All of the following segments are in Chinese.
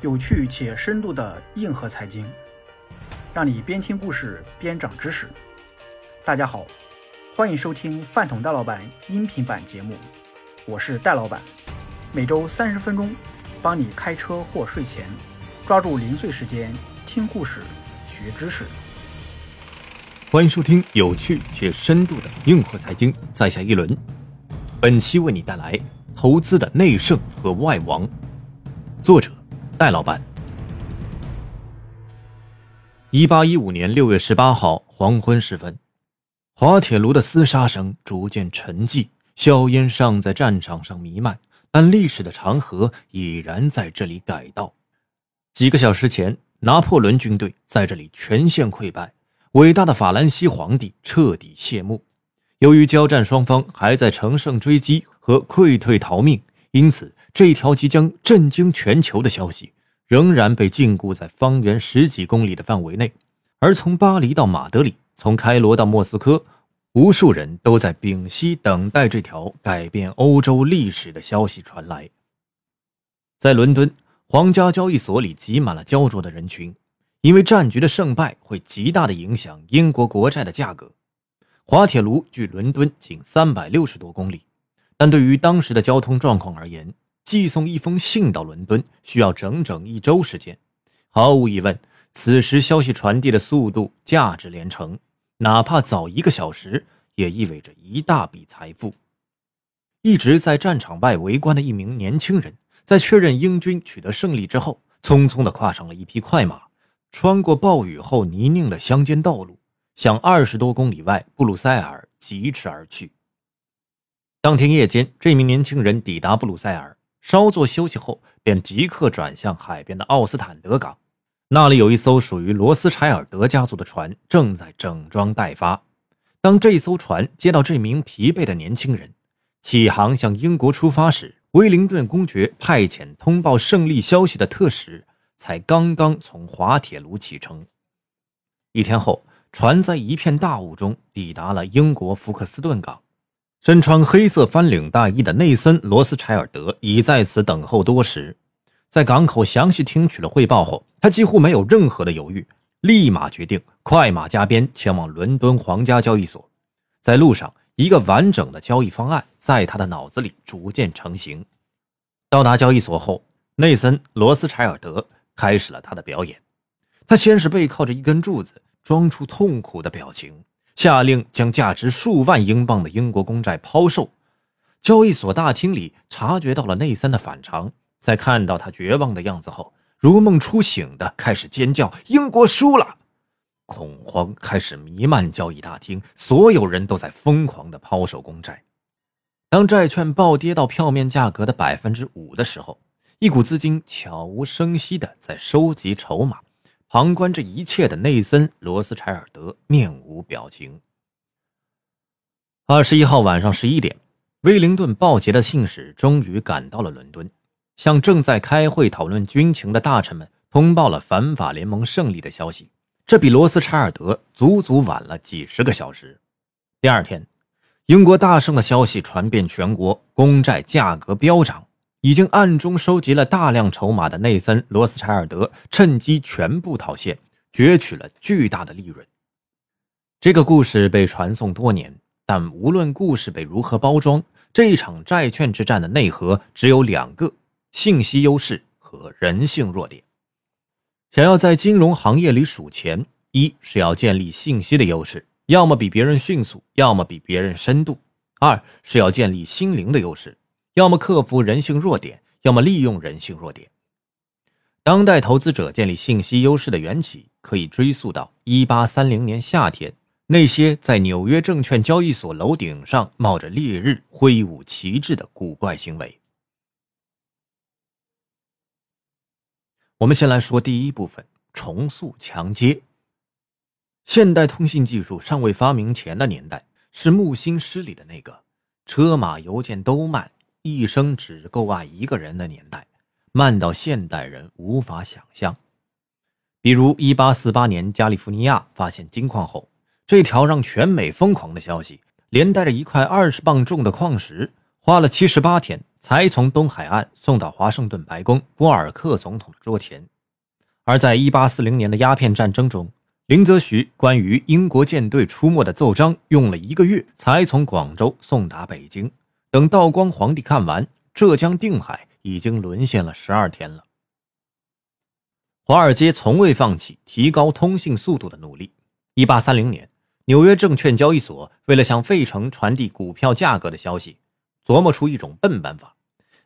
有趣且深度的硬核财经，让你边听故事边长知识。大家好，欢迎收听饭桶戴老板音频版节目，我是戴老板，每周三十分钟，帮你开车或睡前抓住零碎时间听故事学知识。欢迎收听有趣且深度的硬核财经，在下一轮。本期为你带来投资的内圣和外王，作者。戴老板，一八一五年六月十八号黄昏时分，滑铁卢的厮杀声逐渐沉寂，硝烟尚在战场上弥漫，但历史的长河已然在这里改道。几个小时前，拿破仑军队在这里全线溃败，伟大的法兰西皇帝彻底谢幕。由于交战双方还在乘胜追击和溃退逃命。因此，这条即将震惊全球的消息仍然被禁锢在方圆十几公里的范围内。而从巴黎到马德里，从开罗到莫斯科，无数人都在屏息等待这条改变欧洲历史的消息传来。在伦敦，皇家交易所里挤满了焦灼的人群，因为战局的胜败会极大的影响英国国债的价格。滑铁卢距伦敦仅三百六十多公里。但对于当时的交通状况而言，寄送一封信到伦敦需要整整一周时间。毫无疑问，此时消息传递的速度价值连城，哪怕早一个小时，也意味着一大笔财富。一直在战场外围观的一名年轻人，在确认英军取得胜利之后，匆匆地跨上了一匹快马，穿过暴雨后泥泞的乡间道路，向二十多公里外布鲁塞尔疾驰而去。当天夜间，这名年轻人抵达布鲁塞尔，稍作休息后，便即刻转向海边的奥斯坦德港。那里有一艘属于罗斯柴尔德家族的船正在整装待发。当这艘船接到这名疲惫的年轻人起航向英国出发时，威灵顿公爵派遣通报胜利消息的特使才刚刚从滑铁卢启程。一天后，船在一片大雾中抵达了英国福克斯顿港。身穿黑色翻领大衣的内森·罗斯柴尔德已在此等候多时，在港口详细听取了汇报后，他几乎没有任何的犹豫，立马决定快马加鞭前往伦敦皇家交易所。在路上，一个完整的交易方案在他的脑子里逐渐成型。到达交易所后，内森·罗斯柴尔德开始了他的表演。他先是背靠着一根柱子，装出痛苦的表情。下令将价值数万英镑的英国公债抛售。交易所大厅里察觉到了内森的反常，在看到他绝望的样子后，如梦初醒的开始尖叫：“英国输了！”恐慌开始弥漫交易大厅，所有人都在疯狂的抛售公债。当债券暴跌到票面价格的百分之五的时候，一股资金悄无声息的在收集筹码。旁观这一切的内森·罗斯柴尔德面无表情。二十一号晚上十一点，威灵顿报捷的信使终于赶到了伦敦，向正在开会讨论军情的大臣们通报了反法联盟胜利的消息。这比罗斯柴尔德足足晚了几十个小时。第二天，英国大胜的消息传遍全国，公债价格飙涨。已经暗中收集了大量筹码的内森·罗斯柴尔德趁机全部套现，攫取了巨大的利润。这个故事被传颂多年，但无论故事被如何包装，这一场债券之战的内核只有两个：信息优势和人性弱点。想要在金融行业里数钱，一是要建立信息的优势，要么比别人迅速，要么比别人深度；二是要建立心灵的优势。要么克服人性弱点，要么利用人性弱点。当代投资者建立信息优势的缘起，可以追溯到一八三零年夏天那些在纽约证券交易所楼顶上冒着烈日挥舞旗帜的古怪行为。我们先来说第一部分：重塑强接。现代通信技术尚未发明前的年代，是木星诗里的那个车马邮件都慢。一生只够爱一个人的年代，慢到现代人无法想象。比如，一八四八年加利福尼亚发现金矿后，这条让全美疯狂的消息，连带着一块二十磅重的矿石，花了七十八天才从东海岸送到华盛顿白宫波尔克总统的桌前。而在1840年的鸦片战争中，林则徐关于英国舰队出没的奏章用了一个月才从广州送达北京。等道光皇帝看完，浙江定海已经沦陷了十二天了。华尔街从未放弃提高通信速度的努力。1830年。纽约证券交易所为了向费城传递股票价格的消息，琢磨出一种笨办法：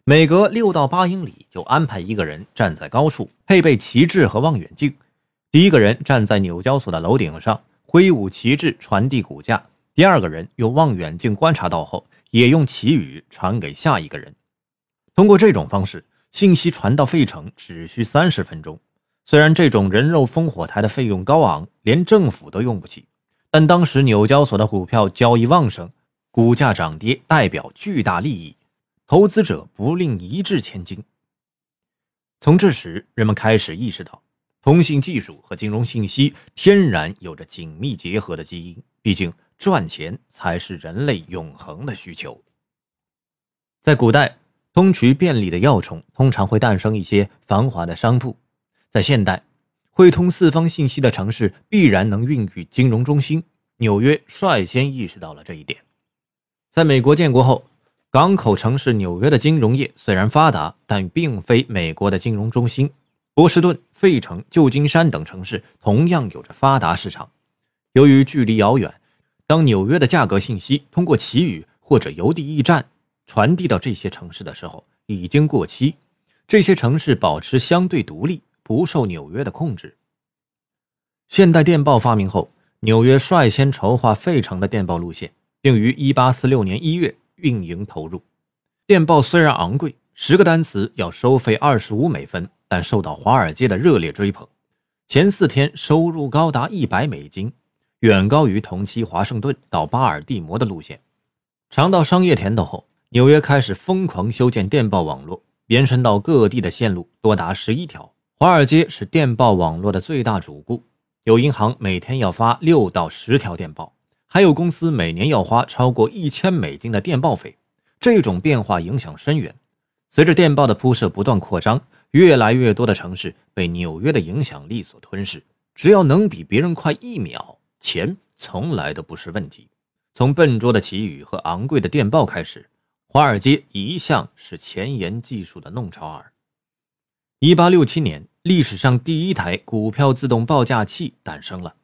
每隔六到八英里就安排一个人站在高处，配备旗帜和望远镜。第一个人站在纽交所的楼顶上，挥舞旗帜传递股价；第二个人用望远镜观察到后，也用旗语传给下一个人。通过这种方式，信息传到费城只需三十分钟。虽然这种人肉烽火台的费用高昂，连政府都用不起。但当时纽交所的股票交易旺盛，股价涨跌代表巨大利益，投资者不吝一掷千金。从这时，人们开始意识到，通信技术和金融信息天然有着紧密结合的基因。毕竟，赚钱才是人类永恒的需求。在古代，通衢便利的要冲通常会诞生一些繁华的商铺；在现代，汇通四方信息的城市必然能孕育金融中心。纽约率先意识到了这一点。在美国建国后，港口城市纽约的金融业虽然发达，但并非美国的金融中心。波士顿、费城、旧金山等城市同样有着发达市场。由于距离遥远，当纽约的价格信息通过旗语或者邮递驿站传递到这些城市的时候，已经过期。这些城市保持相对独立。不受纽约的控制。现代电报发明后，纽约率先筹划费城的电报路线，并于1846年1月运营投入。电报虽然昂贵，十个单词要收费25美分，但受到华尔街的热烈追捧。前四天收入高达100美金，远高于同期华盛顿到巴尔的摩的路线。尝到商业甜头后，纽约开始疯狂修建电报网络，延伸到各地的线路多达11条。华尔街是电报网络的最大主顾，有银行每天要发六到十条电报，还有公司每年要花超过一千美金的电报费。这种变化影响深远。随着电报的铺设不断扩张，越来越多的城市被纽约的影响力所吞噬。只要能比别人快一秒，钱从来都不是问题。从笨拙的旗语和昂贵的电报开始，华尔街一向是前沿技术的弄潮儿。一八六七年。历史上第一台股票自动报价器诞生了。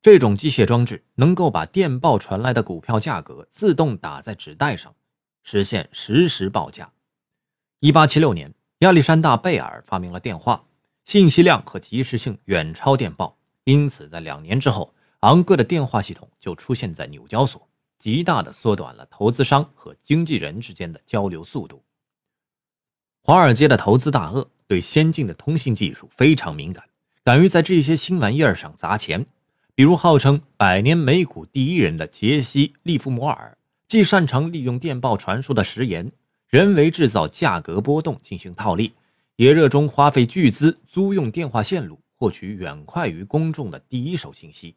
这种机械装置能够把电报传来的股票价格自动打在纸袋上，实现实时报价。一八七六年，亚历山大·贝尔发明了电话，信息量和及时性远超电报，因此在两年之后，昂贵的电话系统就出现在纽交所，极大的缩短了投资商和经纪人之间的交流速度。华尔街的投资大鳄。对先进的通信技术非常敏感，敢于在这些新玩意儿上砸钱。比如号称百年美股第一人的杰西·利弗摩尔，既擅长利用电报传输的时延，人为制造价格波动进行套利，也热衷花费巨资租用电话线路，获取远快于公众的第一手信息。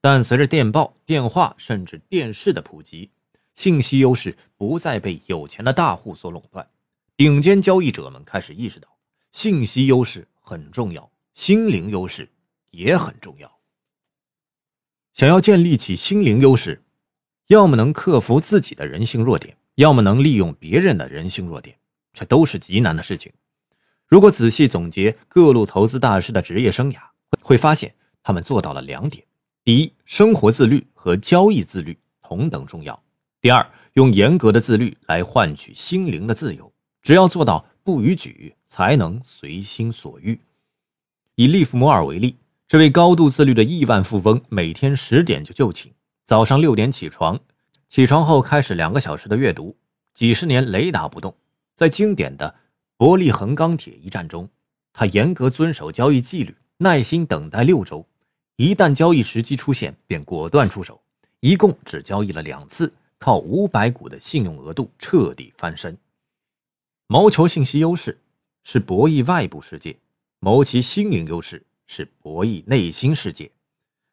但随着电报、电话甚至电视的普及，信息优势不再被有钱的大户所垄断。顶尖交易者们开始意识到，信息优势很重要，心灵优势也很重要。想要建立起心灵优势，要么能克服自己的人性弱点，要么能利用别人的人性弱点，这都是极难的事情。如果仔细总结各路投资大师的职业生涯，会发现他们做到了两点：第一，生活自律和交易自律同等重要；第二，用严格的自律来换取心灵的自由。只要做到不逾矩，才能随心所欲。以利弗摩尔为例，这位高度自律的亿万富翁，每天十点就就寝，早上六点起床，起床后开始两个小时的阅读，几十年雷打不动。在经典的伯利恒钢铁一战中，他严格遵守交易纪律，耐心等待六周，一旦交易时机出现，便果断出手，一共只交易了两次，靠五百股的信用额度彻底翻身。谋求信息优势是博弈外部世界，谋其心灵优势是博弈内心世界。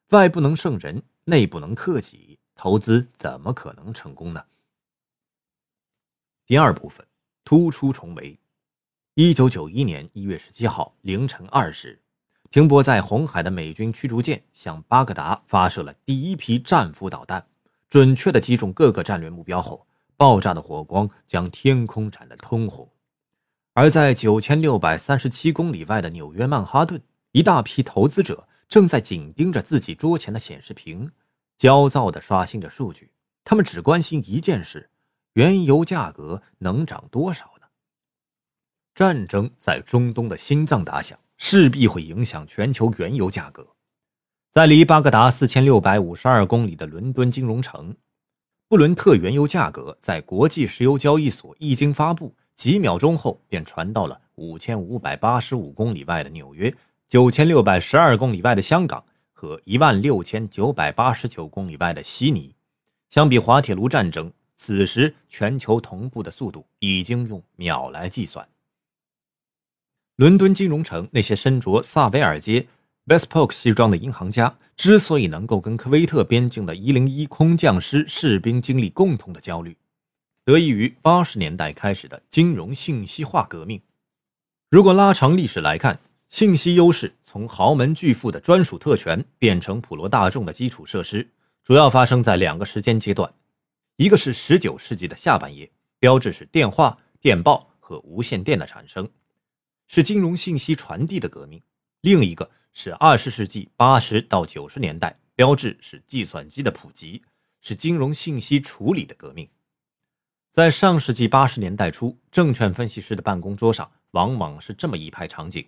外不能胜人，内不能克己，投资怎么可能成功呢？第二部分，突出重围。一九九一年一月十七号凌晨二时，停泊在红海的美军驱逐舰向巴格达发射了第一批战斧导弹，准确地击中各个战略目标后，爆炸的火光将天空染得通红。而在九千六百三十七公里外的纽约曼哈顿，一大批投资者正在紧盯着自己桌前的显示屏，焦躁地刷新着数据。他们只关心一件事：原油价格能涨多少呢？战争在中东的心脏打响，势必会影响全球原油价格。在离巴格达四千六百五十二公里的伦敦金融城，布伦特原油价格在国际石油交易所一经发布。几秒钟后，便传到了五千五百八十五公里外的纽约、九千六百十二公里外的香港和一万六千九百八十九公里外的悉尼。相比滑铁卢战争，此时全球同步的速度已经用秒来计算。伦敦金融城那些身着萨维尔街 Bespoke 西装的银行家，之所以能够跟科威特边境的一零一空降师士兵经历共同的焦虑。得益于八十年代开始的金融信息化革命。如果拉长历史来看，信息优势从豪门巨富的专属特权变成普罗大众的基础设施，主要发生在两个时间阶段：一个是十九世纪的下半叶，标志是电话、电报和无线电的产生，是金融信息传递的革命；另一个是二十世纪八十到九十年代，标志是计算机的普及，是金融信息处理的革命。在上世纪八十年代初，证券分析师的办公桌上往往是这么一排场景：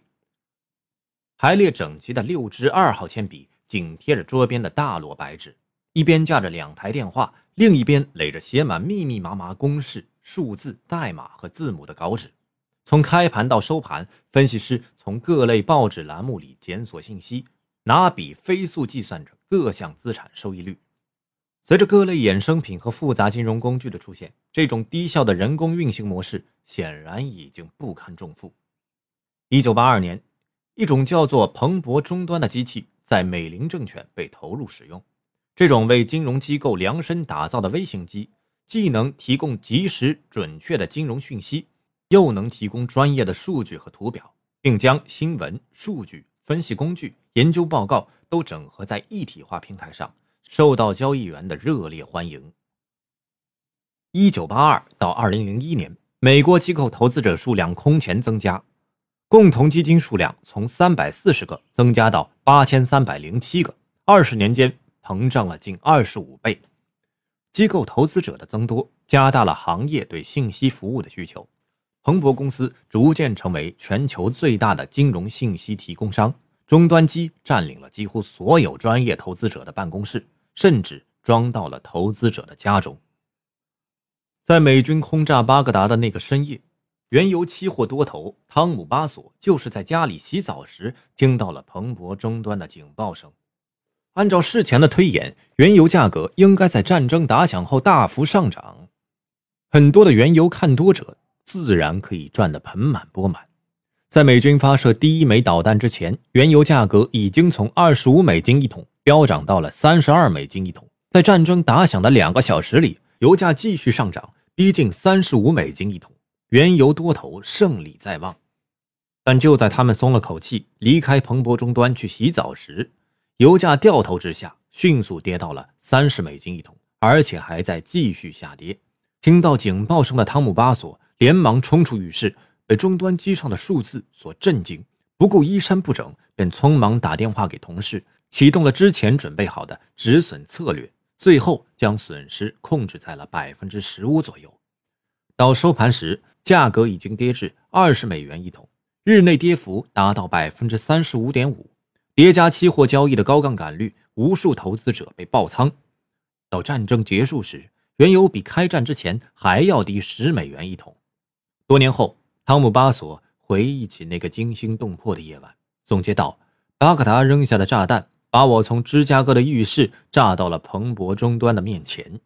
排列整齐的六支二号铅笔紧贴着桌边的大摞白纸，一边架着两台电话，另一边垒着写满密密麻麻公式、数字、代码和字母的稿纸。从开盘到收盘，分析师从各类报纸栏目里检索信息，拿笔飞速计算着各项资产收益率。随着各类衍生品和复杂金融工具的出现，这种低效的人工运行模式显然已经不堪重负。一九八二年，一种叫做彭博终端的机器在美林证券被投入使用。这种为金融机构量身打造的微型机，既能提供及时准确的金融讯息，又能提供专业的数据和图表，并将新闻、数据、分析工具、研究报告都整合在一体化平台上。受到交易员的热烈欢迎。一九八二到二零零一年，美国机构投资者数量空前增加，共同基金数量从三百四十个增加到八千三百零七个，二十年间膨胀了近二十五倍。机构投资者的增多，加大了行业对信息服务的需求。彭博公司逐渐成为全球最大的金融信息提供商，终端机占领了几乎所有专业投资者的办公室。甚至装到了投资者的家中。在美军轰炸巴格达的那个深夜，原油期货多头汤姆·巴索就是在家里洗澡时听到了彭博终端的警报声。按照事前的推演，原油价格应该在战争打响后大幅上涨，很多的原油看多者自然可以赚得盆满钵满。在美军发射第一枚导弹之前，原油价格已经从二十五美金一桶。飙涨到了三十二美金一桶，在战争打响的两个小时里，油价继续上涨，逼近三十五美金一桶，原油多头胜利在望。但就在他们松了口气，离开彭博终端去洗澡时，油价掉头之下，迅速跌到了三十美金一桶，而且还在继续下跌。听到警报声的汤姆·巴索连忙冲出浴室，被终端机上的数字所震惊，不顾衣衫不整，便匆忙打电话给同事。启动了之前准备好的止损策略，最后将损失控制在了百分之十五左右。到收盘时，价格已经跌至二十美元一桶，日内跌幅达到百分之三十五点五。叠加期货交易的高杠杆率，无数投资者被爆仓。到战争结束时，原油比开战之前还要低十美元一桶。多年后，汤姆·巴索回忆起那个惊心动魄的夜晚，总结道：“巴格达扔下的炸弹。”把我从芝加哥的浴室炸到了彭博终端的面前。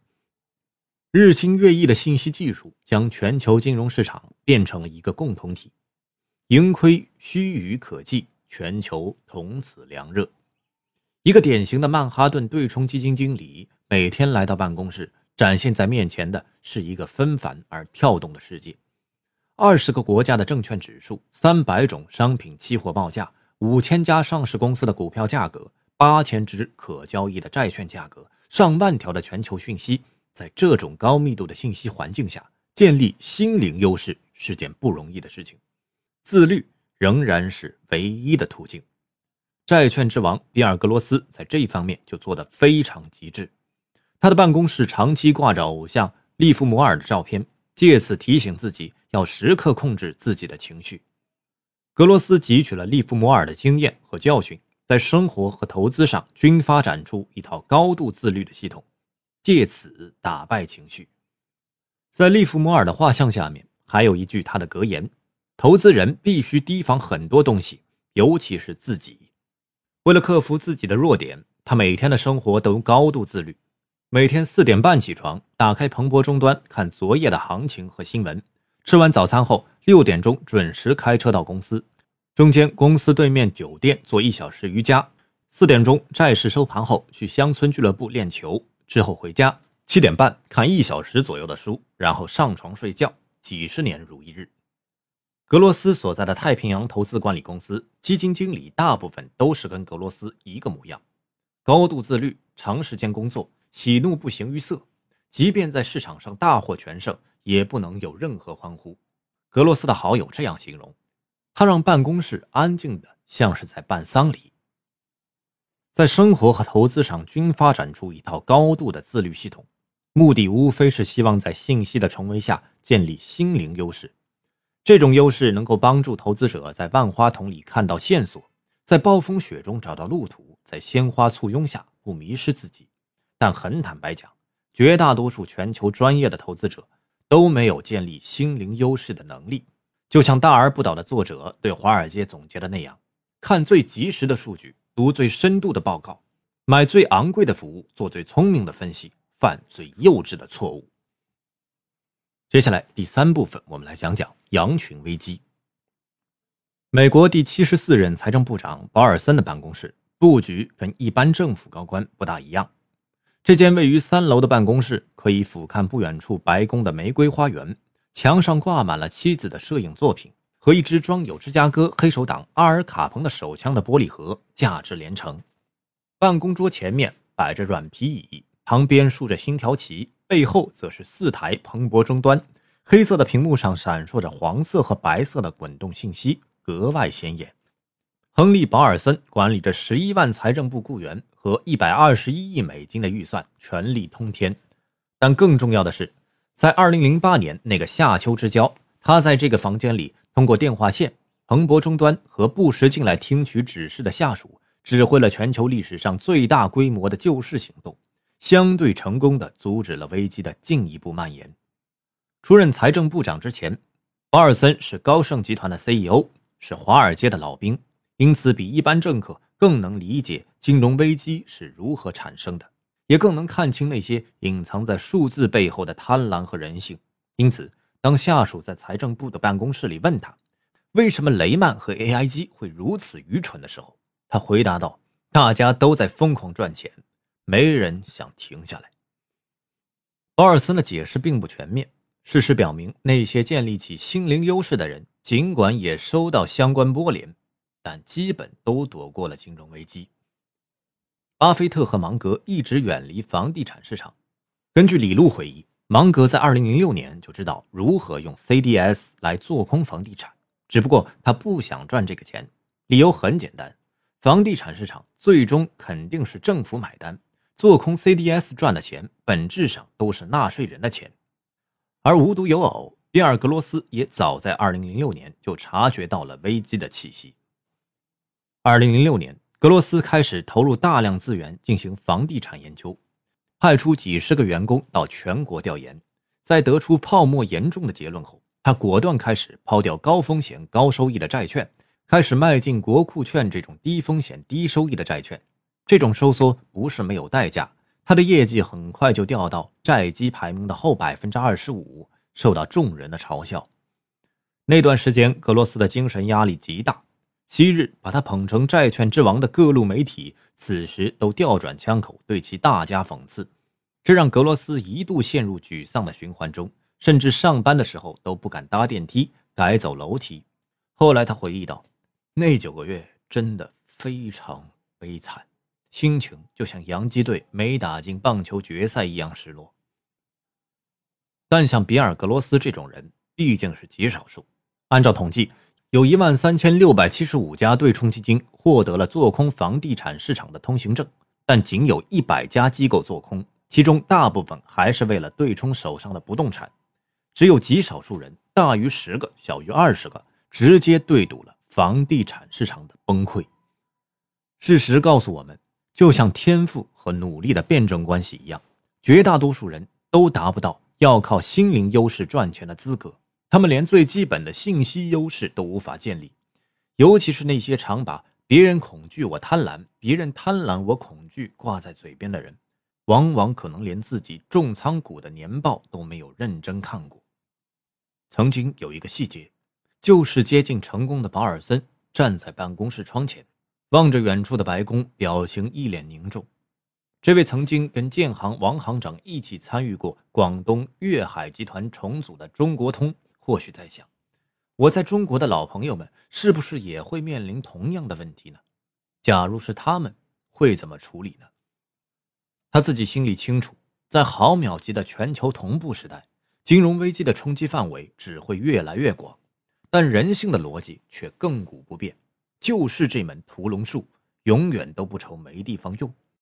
日新月异的信息技术将全球金融市场变成了一个共同体，盈亏须臾可计，全球从此凉热。一个典型的曼哈顿对冲基金经理每天来到办公室，展现在面前的是一个纷繁而跳动的世界，二十个国家的证券指数、三百种商品期货报价、五千家上市公司的股票价格、八千只可交易的债券价格、上万条的全球讯息，在这种高密度的信息环境下，建立心灵优势是件不容易的事情。自律仍然是唯一的途径。债券之王比尔·格罗斯在这一方面就做得非常极致。他的办公室长期挂着偶像利弗摩尔的照片，借此提醒自己要时刻控制自己的情绪。格罗斯汲取了利弗摩尔的经验和教训，在生活和投资上均发展出一套高度自律的系统，借此打败情绪。在利弗摩尔的画像下面，还有一句他的格言：“投资人必须提防很多东西，尤其是自己。”为了克服自己的弱点，他每天的生活都高度自律。每天四点半起床，打开彭博终端看昨夜的行情和新闻。吃完早餐后，六点钟准时开车到公司，中间公司对面酒店做一小时瑜伽。四点钟债市收盘后，去乡村俱乐部练球，之后回家。七点半看一小时左右的书，然后上床睡觉。几十年如一日。格罗斯所在的太平洋投资管理公司基金经理大部分都是跟格罗斯一个模样，高度自律，长时间工作，喜怒不形于色。即便在市场上大获全胜，也不能有任何欢呼。格罗斯的好友这样形容：他让办公室安静的像是在办丧礼。在生活和投资上均发展出一套高度的自律系统，目的无非是希望在信息的重围下建立心灵优势。这种优势能够帮助投资者在万花筒里看到线索，在暴风雪中找到路途，在鲜花簇拥下不迷失自己。但很坦白讲，绝大多数全球专业的投资者都没有建立心灵优势的能力。就像《大而不倒》的作者对华尔街总结的那样：看最及时的数据，读最深度的报告，买最昂贵的服务，做最聪明的分析，犯最幼稚的错误。接下来第三部分，我们来讲讲羊群危机。美国第七十四任财政部长保尔森的办公室布局跟一般政府高官不大一样。这间位于三楼的办公室可以俯瞰不远处白宫的玫瑰花园，墙上挂满了妻子的摄影作品和一只装有芝加哥黑手党阿尔卡彭的手枪的玻璃盒，价值连城。办公桌前面摆着软皮椅，旁边竖着星条旗。背后则是四台彭博终端，黑色的屏幕上闪烁着黄色和白色的滚动信息，格外显眼。亨利·保尔森管理着十一万财政部雇员和一百二十一亿美金的预算，权力通天。但更重要的是，在二零零八年那个夏秋之交，他在这个房间里通过电话线、彭博终端和不时进来听取指示的下属，指挥了全球历史上最大规模的救市行动。相对成功的阻止了危机的进一步蔓延。出任财政部长之前，保尔森是高盛集团的 CEO，是华尔街的老兵，因此比一般政客更能理解金融危机是如何产生的，也更能看清那些隐藏在数字背后的贪婪和人性。因此，当下属在财政部的办公室里问他为什么雷曼和 AIG 会如此愚蠢的时候，他回答道：“大家都在疯狂赚钱。”没人想停下来。保尔森的解释并不全面。事实表明，那些建立起心灵优势的人，尽管也收到相关波联，但基本都躲过了金融危机。巴菲特和芒格一直远离房地产市场。根据李路回忆，芒格在2006年就知道如何用 CDS 来做空房地产，只不过他不想赚这个钱。理由很简单，房地产市场最终肯定是政府买单。做空 CDS 赚的钱，本质上都是纳税人的钱。而无独有偶，比尔·格罗斯也早在2006年就察觉到了危机的气息。2006年，格罗斯开始投入大量资源进行房地产研究，派出几十个员工到全国调研。在得出泡沫严重的结论后，他果断开始抛掉高风险高收益的债券，开始迈进国库券这种低风险低收益的债券。这种收缩不是没有代价，他的业绩很快就掉到债基排名的后百分之二十五，受到众人的嘲笑。那段时间，格罗斯的精神压力极大，昔日把他捧成债券之王的各路媒体，此时都调转枪口对其大加讽刺，这让格罗斯一度陷入沮丧的循环中，甚至上班的时候都不敢搭电梯，改走楼梯。后来他回忆道：“那九个月真的非常悲惨，心情就像洋基队没打进棒球决赛一样失落。”但像比尔·格罗斯这种人毕竟是极少数。按照统计，有一万三千六百七十五家对冲基金获得了做空房地产市场的通行证，但仅有一百家机构做空，其中大部分还是为了对冲手上的不动产。只有极少数人，大于十个，小于二十个，直接对赌了房地产市场的崩溃。事实告诉我们，就像天赋和努力的辩证关系一样，绝大多数人都达不到。要靠心灵优势赚钱的资格，他们连最基本的信息优势都无法建立。尤其是那些常把“别人恐惧我贪婪，别人贪婪我恐惧”挂在嘴边的人，往往可能连自己重仓股的年报都没有认真看过。曾经有一个细节，就是接近成功的保尔森站在办公室窗前，望着远处的白宫，表情一脸凝重。这位曾经跟建行王行长一起参与过广东粤海集团重组的中国通，或许在想：我在中国的老朋友们是不是也会面临同样的问题呢？假如是他们，会怎么处理呢？他自己心里清楚，在毫秒级的全球同步时代，金融危机的冲击范围只会越来越广，但人性的逻辑却亘古不变，就是这门屠龙术，永远都不愁没地方用。